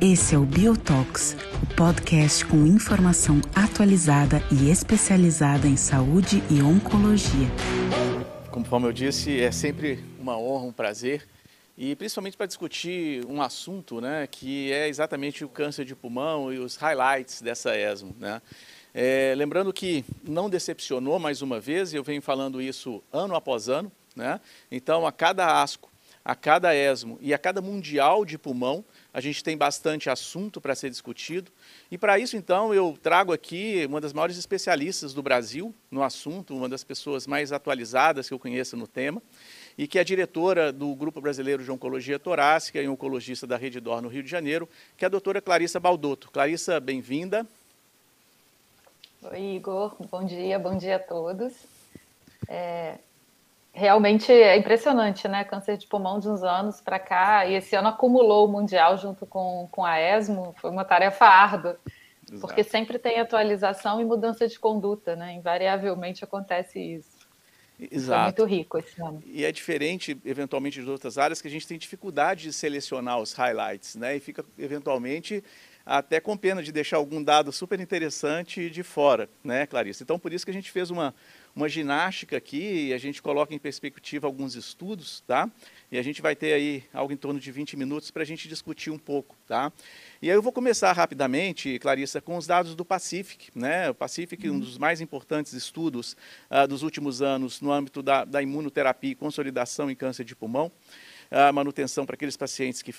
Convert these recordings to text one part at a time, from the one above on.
Esse é o Biotox, o podcast com informação atualizada e especializada em saúde e oncologia. Conforme eu disse, é sempre uma honra, um prazer e principalmente para discutir um assunto né, que é exatamente o câncer de pulmão e os highlights dessa ESMO. Né? É, lembrando que não decepcionou mais uma vez, eu venho falando isso ano após ano, né? então a cada ASCO, a cada ESMO e a cada Mundial de Pulmão, a gente tem bastante assunto para ser discutido. E para isso, então, eu trago aqui uma das maiores especialistas do Brasil no assunto, uma das pessoas mais atualizadas que eu conheço no tema, e que é diretora do Grupo Brasileiro de Oncologia Torácica e oncologista da Rede Dor no Rio de Janeiro, que é a doutora Clarissa Baldotto. Clarissa, bem-vinda. Oi, Igor. Bom dia, bom dia a todos. É, realmente é impressionante, né? Câncer de pulmão de uns anos para cá, e esse ano acumulou o Mundial junto com, com a ESMO, foi uma tarefa árdua, Exato. porque sempre tem atualização e mudança de conduta, né? Invariavelmente acontece isso. Exato. É muito rico esse ano. E é diferente, eventualmente, de outras áreas, que a gente tem dificuldade de selecionar os highlights, né? E fica, eventualmente, até com pena de deixar algum dado super interessante de fora, né, Clarice? Então, por isso que a gente fez uma, uma ginástica aqui, e a gente coloca em perspectiva alguns estudos, tá? E a gente vai ter aí algo em torno de 20 minutos para a gente discutir um pouco, tá? E aí eu vou começar rapidamente, Clarissa, com os dados do Pacific, né? O Pacific, um dos mais importantes estudos uh, dos últimos anos no âmbito da, da imunoterapia e consolidação em câncer de pulmão, a manutenção para aqueles pacientes que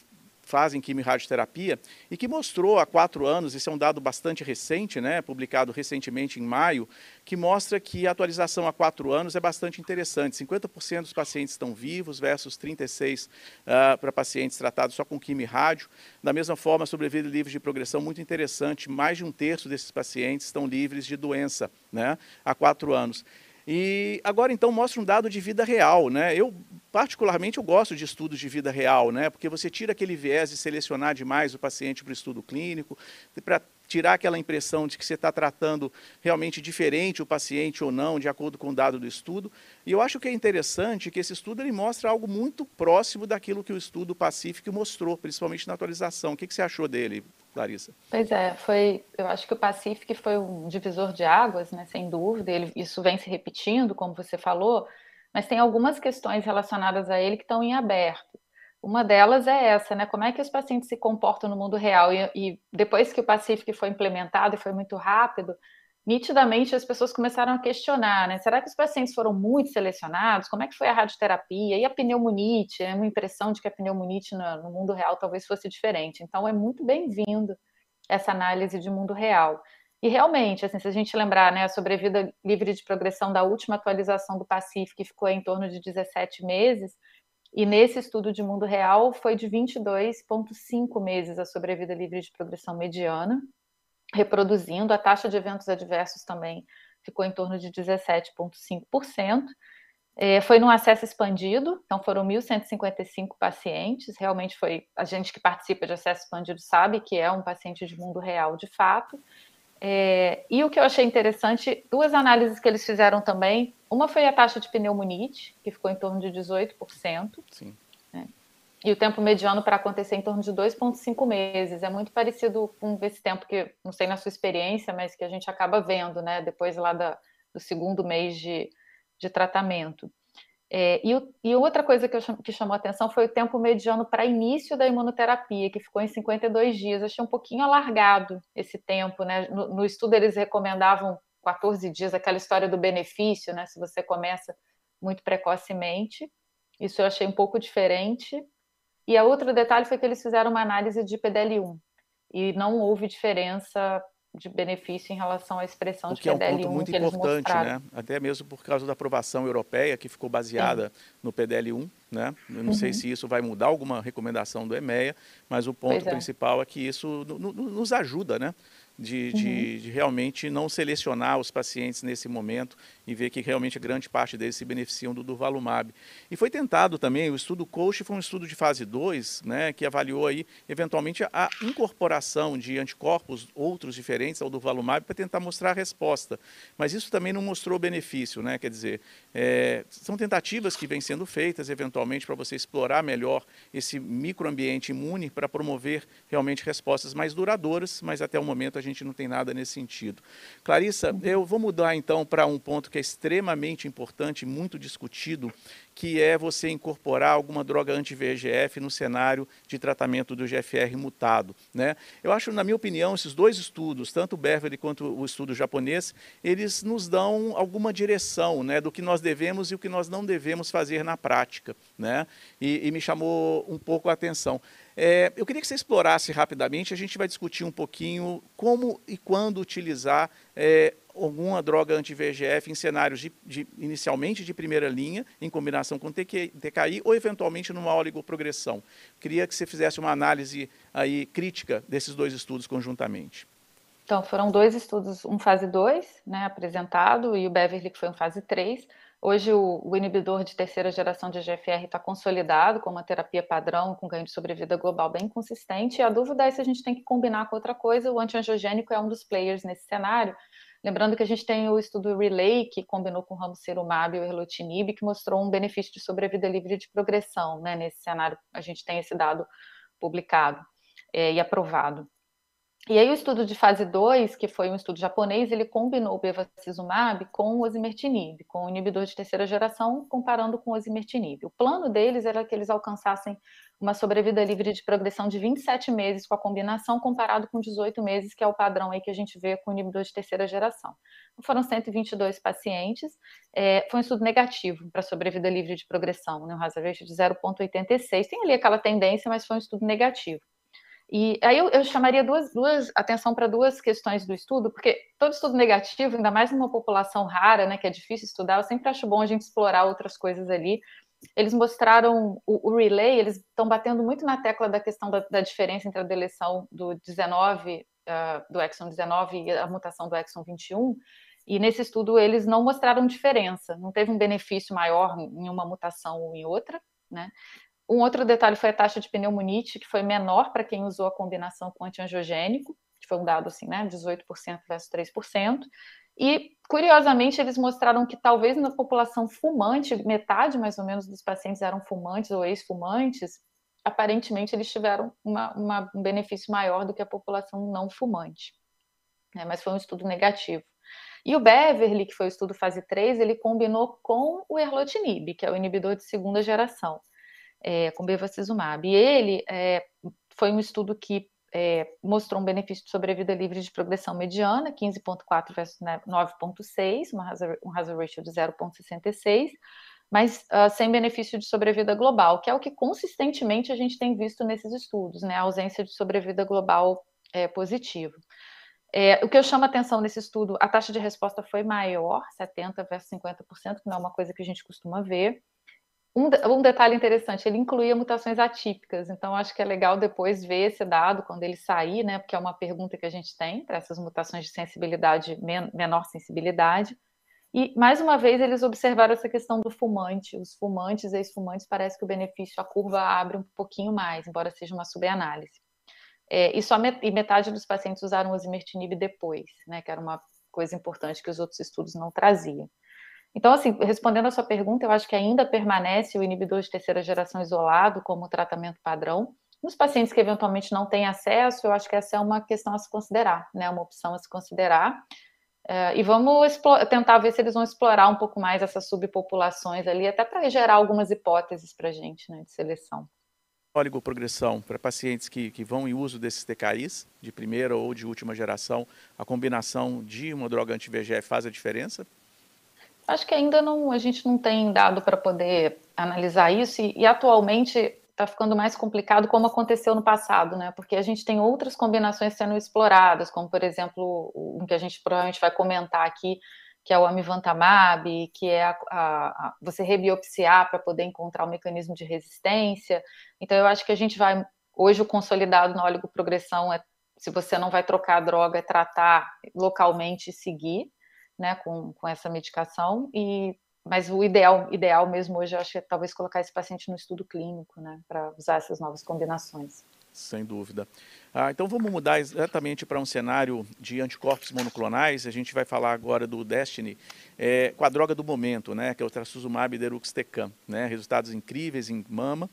fazem quimio-radioterapia e que mostrou há quatro anos, esse é um dado bastante recente, né, publicado recentemente em maio, que mostra que a atualização há quatro anos é bastante interessante. 50% dos pacientes estão vivos versus 36% uh, ah, para pacientes tratados só com quimio-rádio. Da mesma forma, sobrevida livre de progressão, muito interessante, mais de um terço desses pacientes estão livres de doença né, há quatro anos. E agora então mostra um dado de vida real, né? Eu particularmente eu gosto de estudos de vida real, né? Porque você tira aquele viés de selecionar demais o paciente para o estudo clínico, para tirar aquela impressão de que você está tratando realmente diferente o paciente ou não, de acordo com o dado do estudo. E eu acho que é interessante que esse estudo ele mostra algo muito próximo daquilo que o estudo Pacífico mostrou, principalmente na atualização. O que, que você achou dele, Larissa? Pois é, foi. Eu acho que o Pacific foi um divisor de águas, né? Sem dúvida. Ele, isso vem se repetindo, como você falou, mas tem algumas questões relacionadas a ele que estão em aberto. Uma delas é essa, né? Como é que os pacientes se comportam no mundo real? E, e depois que o Pacific foi implementado e foi muito rápido, nitidamente as pessoas começaram a questionar, né? Será que os pacientes foram muito selecionados? Como é que foi a radioterapia? E a pneumonite? É uma impressão de que a pneumonite no, no mundo real talvez fosse diferente. Então é muito bem-vindo essa análise de mundo real. E realmente, assim, se a gente lembrar, né, a sobrevida livre de progressão da última atualização do Pacífico, que ficou em torno de 17 meses, e nesse estudo de mundo real foi de 22,5 meses a sobrevida livre de progressão mediana, reproduzindo, a taxa de eventos adversos também ficou em torno de 17,5%. É, foi num acesso expandido, então foram 1.155 pacientes. Realmente foi a gente que participa de acesso expandido sabe que é um paciente de mundo real de fato. É, e o que eu achei interessante, duas análises que eles fizeram também. Uma foi a taxa de pneumonite, que ficou em torno de 18%. Sim. E o tempo mediano para acontecer em torno de 2,5 meses. É muito parecido com esse tempo que, não sei na sua experiência, mas que a gente acaba vendo, né? Depois lá da, do segundo mês de, de tratamento. É, e, e, outra coisa que, eu, que chamou atenção foi o tempo mediano para início da imunoterapia, que ficou em 52 dias. Achei um pouquinho alargado esse tempo, né? No, no, estudo eles recomendavam 14 dias, aquela história do benefício, né? Se você começa muito precocemente. Isso eu achei um pouco diferente. E a outro detalhe foi que eles fizeram uma análise de PDL1 e não houve diferença de benefício em relação à expressão o de que PDL1 é um ponto muito que importante, né? Até mesmo por causa da aprovação europeia que ficou baseada Sim. no PDL1, né? Eu não uhum. sei se isso vai mudar alguma recomendação do EMEA, mas o ponto é. principal é que isso nos ajuda, né? de, uhum. de, de, realmente não selecionar os pacientes nesse momento e ver que realmente grande parte deles se beneficiam do durvalumab. E foi tentado também, o estudo COACH foi um estudo de fase 2, né, que avaliou aí, eventualmente, a incorporação de anticorpos outros diferentes ao durvalumab para tentar mostrar a resposta. Mas isso também não mostrou benefício, né, quer dizer, é, são tentativas que vêm sendo feitas, eventualmente, para você explorar melhor esse microambiente imune para promover realmente respostas mais duradouras, mas até o momento a gente não tem nada nesse sentido. Clarissa, eu vou mudar então para um ponto que é extremamente importante, muito discutido, que é você incorporar alguma droga anti-VEGF no cenário de tratamento do GFR mutado. Né? Eu acho, na minha opinião, esses dois estudos, tanto o Beverly quanto o estudo japonês, eles nos dão alguma direção né, do que nós devemos e o que nós não devemos fazer na prática. Né? E, e me chamou um pouco a atenção. É, eu queria que você explorasse rapidamente, a gente vai discutir um pouquinho como e quando utilizar é, alguma droga anti-VEGF em cenários de, de, inicialmente de primeira linha, em combinação com TQI, TKI, ou eventualmente numa oligoprogressão. Queria que você fizesse uma análise aí crítica desses dois estudos conjuntamente. Então, foram dois estudos, um fase 2, né, apresentado, e o Beverly, que foi um fase 3. Hoje, o, o, inibidor de terceira geração de GFR está consolidado como uma terapia padrão, com ganho de sobrevida global bem consistente, e a dúvida é se a gente tem que combinar com outra coisa. O antiangiogênico é um dos players nesse cenário, Lembrando que a gente tem o estudo Relay, que combinou com o ramucirumab e o erlotinib, que mostrou um benefício de sobrevida livre de progressão, né? Nesse cenário, a gente tem esse dado publicado é, e aprovado. E aí o estudo de fase 2, que foi um estudo japonês, ele combinou o bevacizumab com o osimertinib, com o inibidor de terceira geração, comparando com o osimertinib. O plano deles era que eles alcançassem uma sobrevida livre de progressão de 27 meses com a combinação, comparado com 18 meses, que é o padrão aí que a gente vê com o inibidor de terceira geração. Foram 122 pacientes, é, foi um estudo negativo para sobrevida livre de progressão, né, um hazard ratio de 0,86. Tem ali aquela tendência, mas foi um estudo negativo. E aí eu, eu chamaria duas, duas atenção para duas questões do estudo, porque todo estudo negativo, ainda mais numa população rara, né, que é difícil estudar, eu sempre acho bom a gente explorar outras coisas ali. Eles mostraram o, o relay, eles estão batendo muito na tecla da questão da, da diferença entre a deleção do 19, uh, ah, do exon 19 e a mutação do exon 21. E nesse estudo eles não mostraram diferença, não teve um benefício maior em uma mutação ou em outra, né? Um outro detalhe foi a taxa de pneumonite, que foi menor para quem usou a combinação com antiangiogênico, que foi um dado assim, né, 18% versus 3%. E, curiosamente, eles mostraram que talvez na população fumante, metade mais ou menos dos pacientes eram fumantes ou ex-fumantes, aparentemente eles tiveram uma, uma, um benefício maior do que a população não fumante. Né, mas foi um estudo negativo. E o Beverly, que foi o estudo fase 3, ele combinou com o erlotinib, que é o inibidor de segunda geração é, com bevacizumab. E ele é, foi um estudo que é, mostrou um benefício de sobrevida livre de progressão mediana, 15,4 versus 9,6, um hazard ratio de 0,66, mas uh, sem benefício de sobrevida global, que é o que consistentemente a gente tem visto nesses estudos, né, a ausência de sobrevida global é, positiva. É, o que eu chamo a atenção nesse estudo, a taxa de resposta foi maior, 70 versus 50%, que não é uma coisa que a gente costuma ver. Um, um, detalhe interessante, ele incluía mutações atípicas, então acho que é legal depois ver esse dado quando ele sair, né? Porque é uma pergunta que a gente tem para essas mutações de sensibilidade, men menor sensibilidade. E mais uma vez eles observaram essa questão do fumante. Os fumantes e ex-fumantes parece que o benefício, a curva abre um pouquinho mais, embora seja uma subanálise. É, e só met e metade dos pacientes usaram o osimertinib depois, né? Que era uma coisa importante que os outros estudos não traziam. Então, assim, respondendo a sua pergunta, eu acho que ainda permanece o inibidor de terceira geração isolado como tratamento padrão. Nos pacientes que eventualmente não têm acesso, eu acho que essa é uma questão a se considerar, né? Uma opção a se considerar. É, e vamos tentar ver se eles vão explorar um pouco mais essas subpopulações ali, até para gerar algumas hipóteses para a gente, né, de seleção. Oligoprogressão para pacientes que, que vão em uso desses TKIs, de primeira ou de última geração, a combinação de uma droga anti-VEGF faz a diferença? Acho que ainda não, a gente não tem dado para poder analisar isso e, e atualmente está ficando mais complicado como aconteceu no passado, né? Porque a gente tem outras combinações sendo exploradas, como por exemplo o que a gente provavelmente vai comentar aqui, que é o amivantamab, que é a, a, a você rebiopsiar para poder encontrar o mecanismo de resistência. Então eu acho que a gente vai hoje o consolidado na oligoprogressão é se você não vai trocar a droga, é tratar localmente e seguir, né, com, com essa medicação. E, mas o ideal, ideal mesmo hoje, eu acho que é talvez colocar esse paciente no estudo clínico, né, para usar essas novas combinações. Sem dúvida. Ah, então vamos mudar exatamente para um cenário de anticorpos monoclonais. A gente vai falar agora do Destiny é, com a droga do momento, né, que é o trastuzumab deruxtecan, né, resultados incríveis em mama.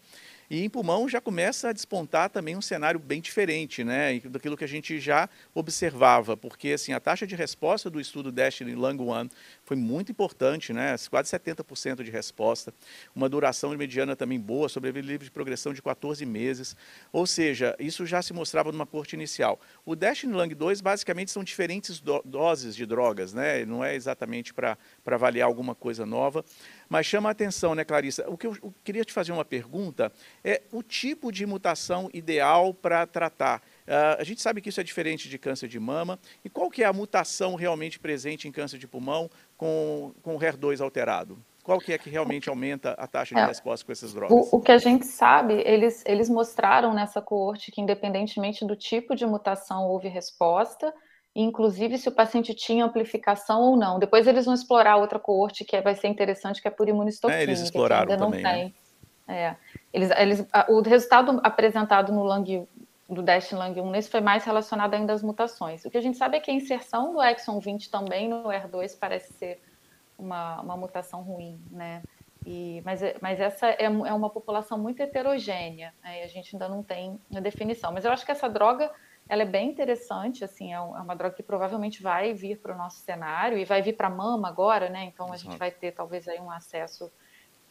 E em pulmão já começa a despontar também um cenário bem diferente, né, daquilo que a gente já observava, porque assim a taxa de resposta do estudo Destiny Lung One foi muito importante, né, quase 70% de resposta, uma duração mediana também boa, sobrevivência livre de progressão de 14 meses, ou seja, isso já se mostrava numa corte inicial. O Lung 2 basicamente são diferentes do doses de drogas, né, não é exatamente para avaliar alguma coisa nova, mas chama a atenção, né, Clarissa? O que eu, eu queria te fazer uma pergunta é o tipo de mutação ideal para tratar. Uh, a gente sabe que isso é diferente de câncer de mama. E qual que é a mutação realmente presente em câncer de pulmão com, com o HER2 alterado? Qual que é que realmente aumenta a taxa de é, resposta com essas drogas? O, o, que a gente sabe, eles, eles mostraram nessa coorte que independentemente do tipo de mutação houve resposta, inclusive se o paciente tinha amplificação ou não. Depois eles vão explorar outra coorte que vai ser interessante, que é por imunistoquímica. É, eles exploraram que ainda também, não tem. Né? É. Eles, eles, o resultado apresentado no Lang, do DEST Lang 1 nesse foi mais relacionado ainda às mutações. O que a gente sabe é que a inserção do exon 20 também no R2 parece ser uma, uma mutação ruim, né? E, mas, mas essa é, é uma população muito heterogênea, né? a gente ainda não tem a definição. Mas eu acho que essa droga ela é bem interessante, assim, é, é uma droga que provavelmente vai vir para o nosso cenário e vai vir para a mama agora, né? Então a Exato. gente vai ter talvez aí um acesso.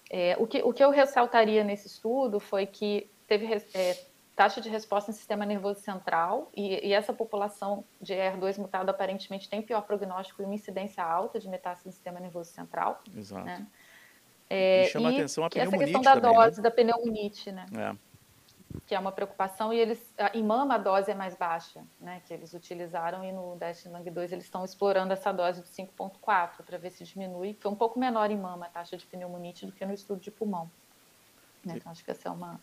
É, o, que, o que eu ressaltaria nesse estudo foi que teve é, taxa de resposta em sistema nervoso central e, e, essa população de ER2 mutado aparentemente tem pior prognóstico e uma incidência alta de metástase no sistema nervoso central. Exato. Né? É, e chama e atenção a pneumonite Essa questão da também, dose né? da pneumonite, né? É que é uma preocupação, e eles, em mama a dose é mais baixa, né, que eles utilizaram, e no Lung 2 eles estão explorando essa dose de 5.4 para ver se diminui, foi um pouco menor em mama a taxa de pneumonite do que no estudo de pulmão. Né? Então acho que essa é uma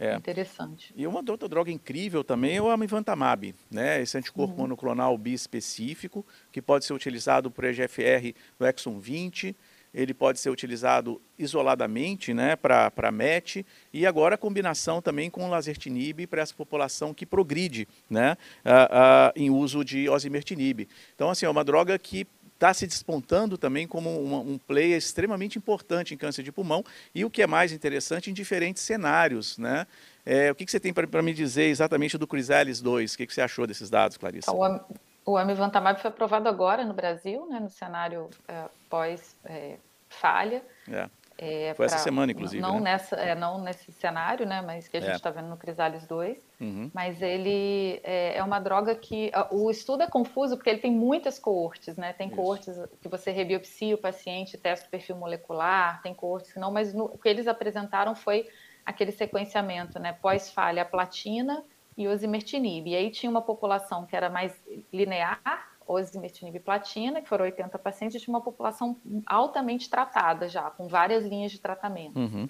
é. interessante. E uma outra droga incrível também é o amivantamab, né, esse anticorpo uhum. monoclonal bispecífico, que pode ser utilizado por EGFR no exon 20, ele pode ser utilizado isoladamente né, para MET e agora a combinação também com o lasertinib para essa população que progride né, a, a, em uso de osimertinib. Então, assim, é uma droga que está se despontando também como um, um player extremamente importante em câncer de pulmão e o que é mais interessante, em diferentes cenários. Né? É, o que, que, você tem para me dizer exatamente do Chrysalis 2? O que, que, você achou desses dados, Clarissa? Então, o amivantamab foi aprovado agora no Brasil, né, no cenário é, pós-falha. É, é. foi essa semana, inclusive. Não, né? nessa, é, não nesse cenário, né, mas que a gente está é. vendo no Crisales 2. Uhum. Mas ele é, é, uma droga que... O estudo é confuso porque ele tem muitas coortes, né? Tem Isso. coortes que você rebiopsia o paciente, testa o perfil molecular, tem coortes que não, mas no, o que eles apresentaram foi aquele sequenciamento, né? Pós-falha, platina e osimertinib. E aí tinha uma população que era mais linear, osimertinib e platina, que foram 80 pacientes, e tinha uma população altamente tratada já, com várias linhas de tratamento. Uhum.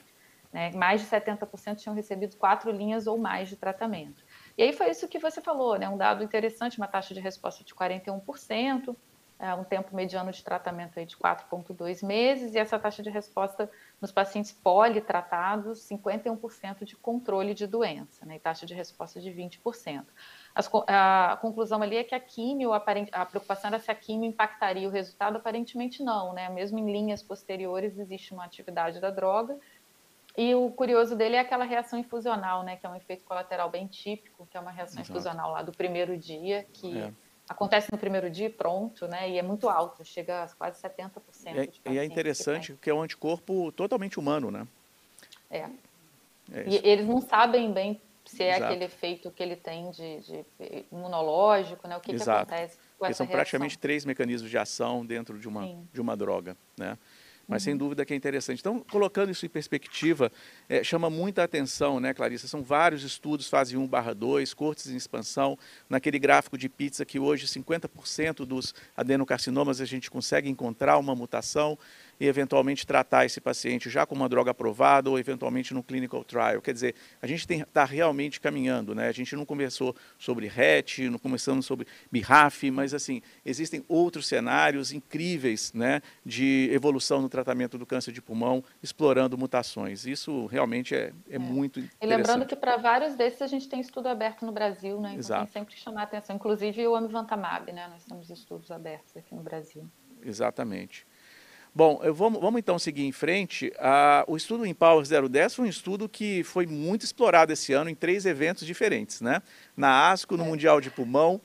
Né? Mais de 70% tinham recebido quatro linhas ou mais de tratamento. E aí foi isso que você falou, né? um dado interessante, uma taxa de resposta de 41%, é, um tempo mediano de tratamento aí de 4,2 meses, e essa taxa de resposta nos pacientes politratados, 51% de controle de doença, né, e taxa de resposta de 20%. As, a conclusão ali é que a químio, a preocupação era se a químio impactaria o resultado, aparentemente não, né, mesmo em linhas posteriores existe uma atividade da droga, e o curioso dele é aquela reação infusional, né, que é um efeito colateral bem típico, que é uma reação Exato. infusional lá do primeiro dia, que... É acontece no primeiro dia pronto, né? E é muito alto, chega a quase 70%. É, e é interessante que, é um anticorpo totalmente humano, né? É. é e eles não sabem bem se é Exato. aquele efeito que ele tem de, de imunológico, né? O que, que acontece com Porque são reação. praticamente três mecanismos de ação dentro de uma, de uma droga, né? Mas sem uhum. dúvida que é interessante. Então, colocando isso em perspectiva, é, chama muita atenção, né, Clarissa? São vários estudos, fase 1 barra 2, cortes em expansão, naquele gráfico de pizza que hoje 50% dos adenocarcinomas a gente consegue encontrar uma mutação, e eventualmente tratar esse paciente já com uma droga aprovada ou eventualmente no clinical trial. Quer dizer, a gente está realmente caminhando, né? A gente não começou sobre RET, não começamos sobre BIRAF, mas assim, existem outros cenários incríveis, né, de evolução no tratamento do câncer de pulmão, explorando mutações. Isso realmente é, é, é. muito interessante. E lembrando que para vários desses a gente tem estudo aberto no Brasil, né? Então Exato. tem sempre que chamar a atenção, inclusive o amivantamab, né? Nós temos estudos abertos aqui no Brasil. Exatamente. Bom, vamos, vamos, então seguir em frente. Ah, o estudo Empower 010 foi um estudo que foi muito explorado esse ano em três eventos diferentes, né? Na ASCO, no é. Mundial de Pulmão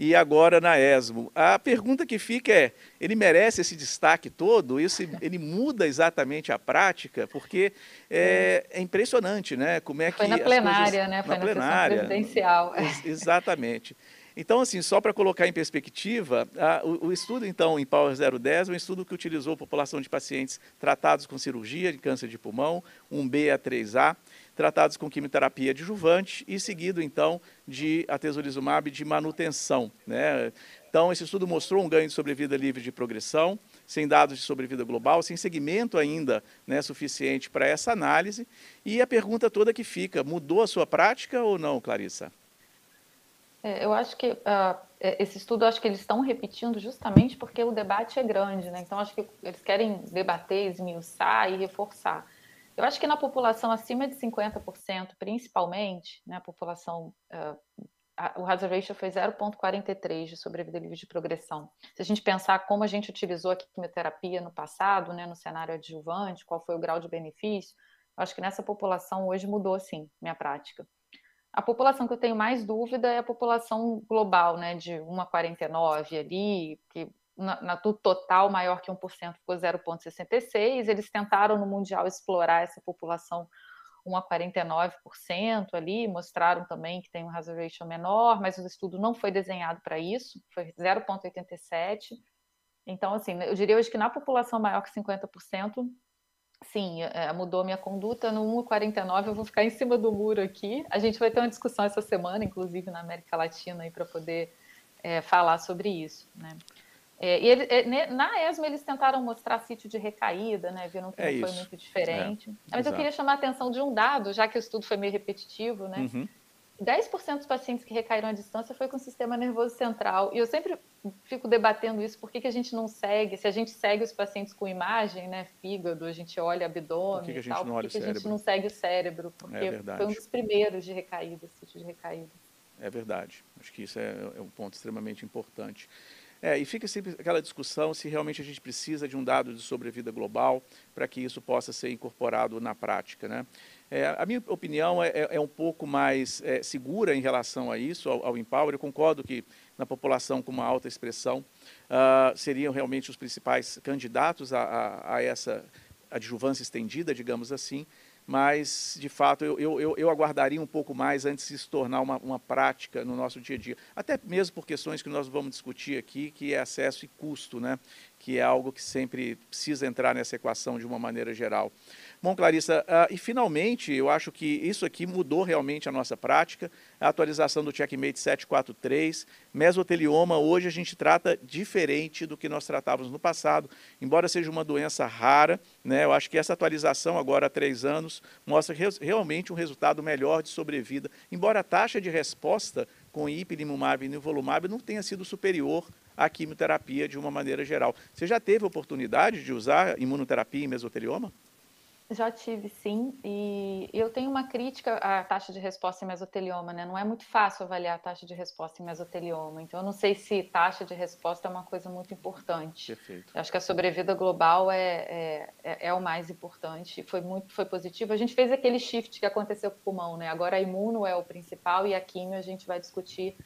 e agora na ESMO. A pergunta que fica é, ele merece esse destaque todo? Isso, ele muda exatamente a prática? Porque é, é impressionante, né? Como é que foi na plenária, coisas, né? Foi na, na plenária, presidencial. Exatamente. Então, assim, só para colocar em perspectiva, a, o, o, estudo, então, em Power 010 é um estudo que utilizou população de pacientes tratados com cirurgia de câncer de pulmão, 1B a 3A, tratados com quimioterapia adjuvante e seguido, então, de atezolizumab de manutenção. Né? Então, esse estudo mostrou um ganho de sobrevida livre de progressão, sem dados de sobrevida global, sem segmento ainda né, suficiente para essa análise. E a pergunta toda que fica, mudou a sua prática ou não, Clarissa? É, eu acho que uh, esse estudo, acho que eles estão repetindo justamente porque o debate é grande, né? Então, acho que eles querem debater, esmiuçar e reforçar. Eu acho que na população acima de 50%, principalmente, né, a população, uh, a, o hazard ratio foi 0,43 de sobrevida livre de progressão. Se a gente pensar como a gente utilizou a quimioterapia no passado, né, no cenário adjuvante, qual foi o grau de benefício, eu acho que nessa população hoje mudou, sim, minha prática. A população que eu tenho mais dúvida é a população global, né, de 1 a 49 ali, que na, na do total maior que 1% ficou 0,66. Eles tentaram no Mundial explorar essa população 1 a 49% ali, mostraram também que tem um hazard ratio menor, mas o estudo não foi desenhado para isso, foi 0,87. Então, assim, eu diria hoje que na população maior que 50%, Sim, é, mudou minha conduta. No 1,49 eu vou ficar em cima do muro aqui. A gente vai ter uma discussão essa semana, inclusive na América Latina, para poder é, falar sobre isso. Né? É, e ele, é, na ESMA eles tentaram mostrar sítio de recaída, né? viram que é não foi muito diferente. Mas Exato. eu queria chamar a atenção de um dado, já que o estudo foi meio repetitivo, né? Uhum. 10% dos pacientes que recaíram à distância foi com o sistema nervoso central. E eu sempre fico debatendo isso, por que, que a gente não segue, se a gente segue os pacientes com imagem, né, fígado, a gente olha abdômen por que, que a gente, não, por que, que a gente não segue o cérebro? Porque é foi um dos primeiros de recaída, sítio de recaída. É verdade. Acho que isso é, é um ponto extremamente importante. É, e fica sempre aquela discussão se realmente a gente precisa de um dado de sobrevida global para que isso possa ser incorporado na prática. Né? É, a minha opinião é, é, é um pouco mais é, segura em relação a isso, ao, ao, Empower. Eu concordo que na população com uma alta expressão uh, seriam realmente os principais candidatos a, a, a essa adjuvância estendida, digamos assim, mas de fato eu, eu, eu, aguardaria um pouco mais antes de se tornar uma, uma prática no nosso dia a dia. Até mesmo por questões que nós vamos discutir aqui, que é acesso e custo, né? que é algo que sempre precisa entrar nessa equação de uma maneira geral. Bom, Clarissa, uh, e finalmente, eu acho que isso aqui mudou realmente a nossa prática, a atualização do Checkmate 743, mesotelioma, hoje a gente trata diferente do que nós tratávamos no passado, embora seja uma doença rara, né, eu acho que essa atualização agora há três anos mostra realmente um resultado melhor de sobrevida, embora a taxa de resposta com ipilimumab e nivolumab não tenha sido superior à quimioterapia de uma maneira geral. Você já teve oportunidade de usar imunoterapia em mesotelioma? Já tive, sim, e eu tenho uma crítica à taxa de resposta em mesotelioma, né? Não é muito fácil avaliar a taxa de resposta em mesotelioma, então eu não sei se taxa de resposta é uma coisa muito importante. Perfeito. Eu acho que a sobrevida global é, é, é, é o mais importante, foi muito foi positivo. A gente fez aquele shift que aconteceu com o pulmão, né? Agora a imuno é o principal e a quimio a gente vai discutir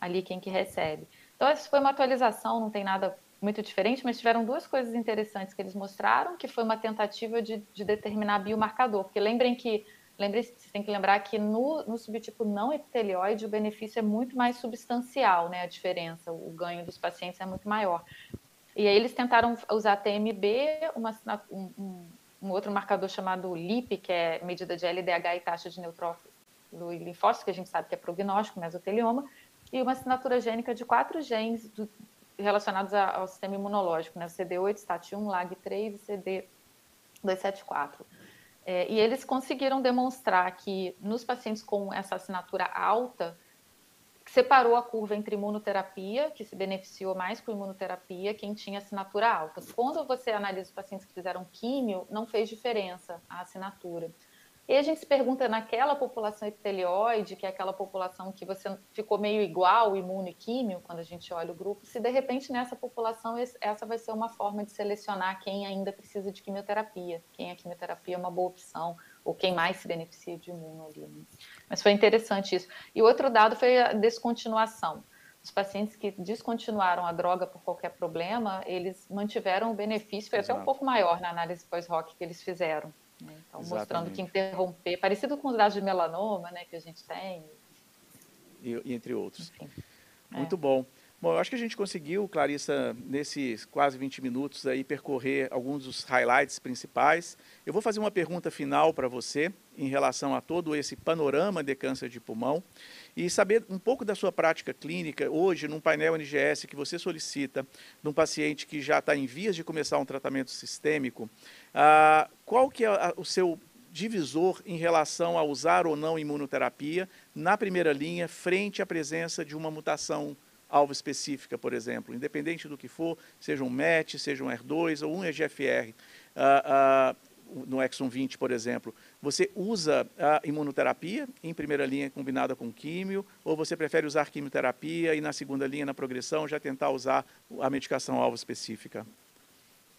ali quem que recebe. Então, essa foi uma atualização, não tem nada muito diferente, mas tiveram duas coisas interessantes que eles mostraram, que foi uma tentativa de, de determinar biomarcador, porque lembrem que lembrem, vocês têm que lembrar que no, no, subtipo não epitelioide o benefício é muito mais substancial, né? A diferença, o ganho dos pacientes é muito maior. E aí eles tentaram usar TMB, uma, um, um, outro marcador chamado LIP, que é medida de LDH e taxa de neutrófilo do linfócito, que a gente sabe que é prognóstico, mesotelioma, e uma assinatura gênica de quatro genes do, relacionados ao sistema imunológico, né? CD8, STAT1, LAG3 e CD274. É, e eles conseguiram demonstrar que nos pacientes com essa assinatura alta, separou a curva entre imunoterapia, que se beneficiou mais com imunoterapia, quem tinha assinatura alta. Quando você analisa os pacientes que fizeram químio, não fez diferença a assinatura. E a gente se pergunta naquela população epitelioide, que é aquela população que você ficou meio igual, imuno e químio, quando a gente olha o grupo, se de repente nessa população essa vai ser uma forma de selecionar quem ainda precisa de quimioterapia, quem a quimioterapia é uma boa opção, ou quem mais se beneficia de imuno ali. Né? Mas foi interessante isso. E outro dado foi a descontinuação. Os pacientes que descontinuaram a droga por qualquer problema, eles mantiveram o benefício, foi Exato. até um pouco maior na análise pós-ROC que eles fizeram. Né? Então, Exatamente. mostrando que interromper, parecido com os dados de melanoma né, que a gente tem. E, e entre outros. Enfim, Muito é. bom. Bom, eu acho que a gente conseguiu, Clarissa, nesses quase 20 minutos aí, percorrer alguns dos highlights principais. Eu vou fazer uma pergunta final para você em relação a todo esse panorama de câncer de pulmão e saber um pouco da sua prática clínica hoje num painel NGS que você solicita de um paciente que já está em vias de começar um tratamento sistêmico, ah, qual que é o seu divisor em relação a usar ou não imunoterapia na primeira linha frente à presença de uma mutação alvo específica, por exemplo, independente do que for, seja um MET, seja um R2 ou um EGFR, uh, uh, no Exon 20, por exemplo, você usa a imunoterapia em primeira linha combinada com químio, ou você prefere usar quimioterapia e na segunda linha, na progressão, já tentar usar a medicação alvo específica?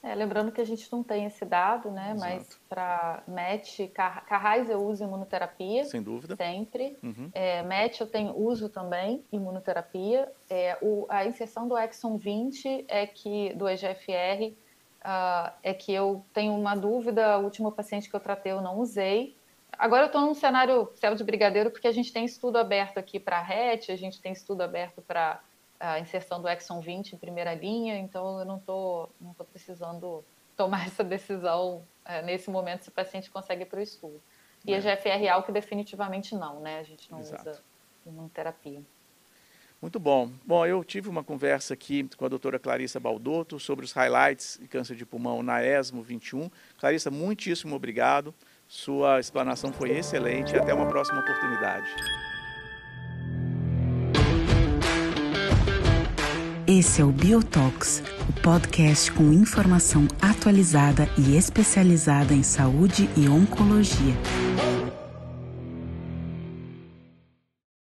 É, lembrando que a gente não tem esse dado, né? Exato. Mas para MET, Carrais eu uso imunoterapia. Sem dúvida. Sempre. Uhum. É, MET eu tenho uso também imunoterapia. É, o, a inserção do Exon 20 é que, do EGFR, uh, ah, é que eu tenho uma dúvida. O último paciente que eu tratei eu não usei. Agora eu estou num cenário céu de brigadeiro, porque a gente tem estudo aberto aqui para RET, a gente tem estudo aberto para a inserção do Exxon 20 em primeira linha, então eu não estou não tô precisando tomar essa decisão é, nesse momento se o paciente consegue ir para o estudo. E é. a GFR algo definitivamente não, né? A gente não Exato. usa imunoterapia. Muito bom. Bom, eu tive uma conversa aqui com a doutora Clarissa Baldotto sobre os highlights de câncer de pulmão na ESMO 21. Clarissa, muitíssimo obrigado. Sua explanação foi excelente. Até uma próxima oportunidade. Esse é o Biotox, o podcast com informação atualizada e especializada em saúde e oncologia.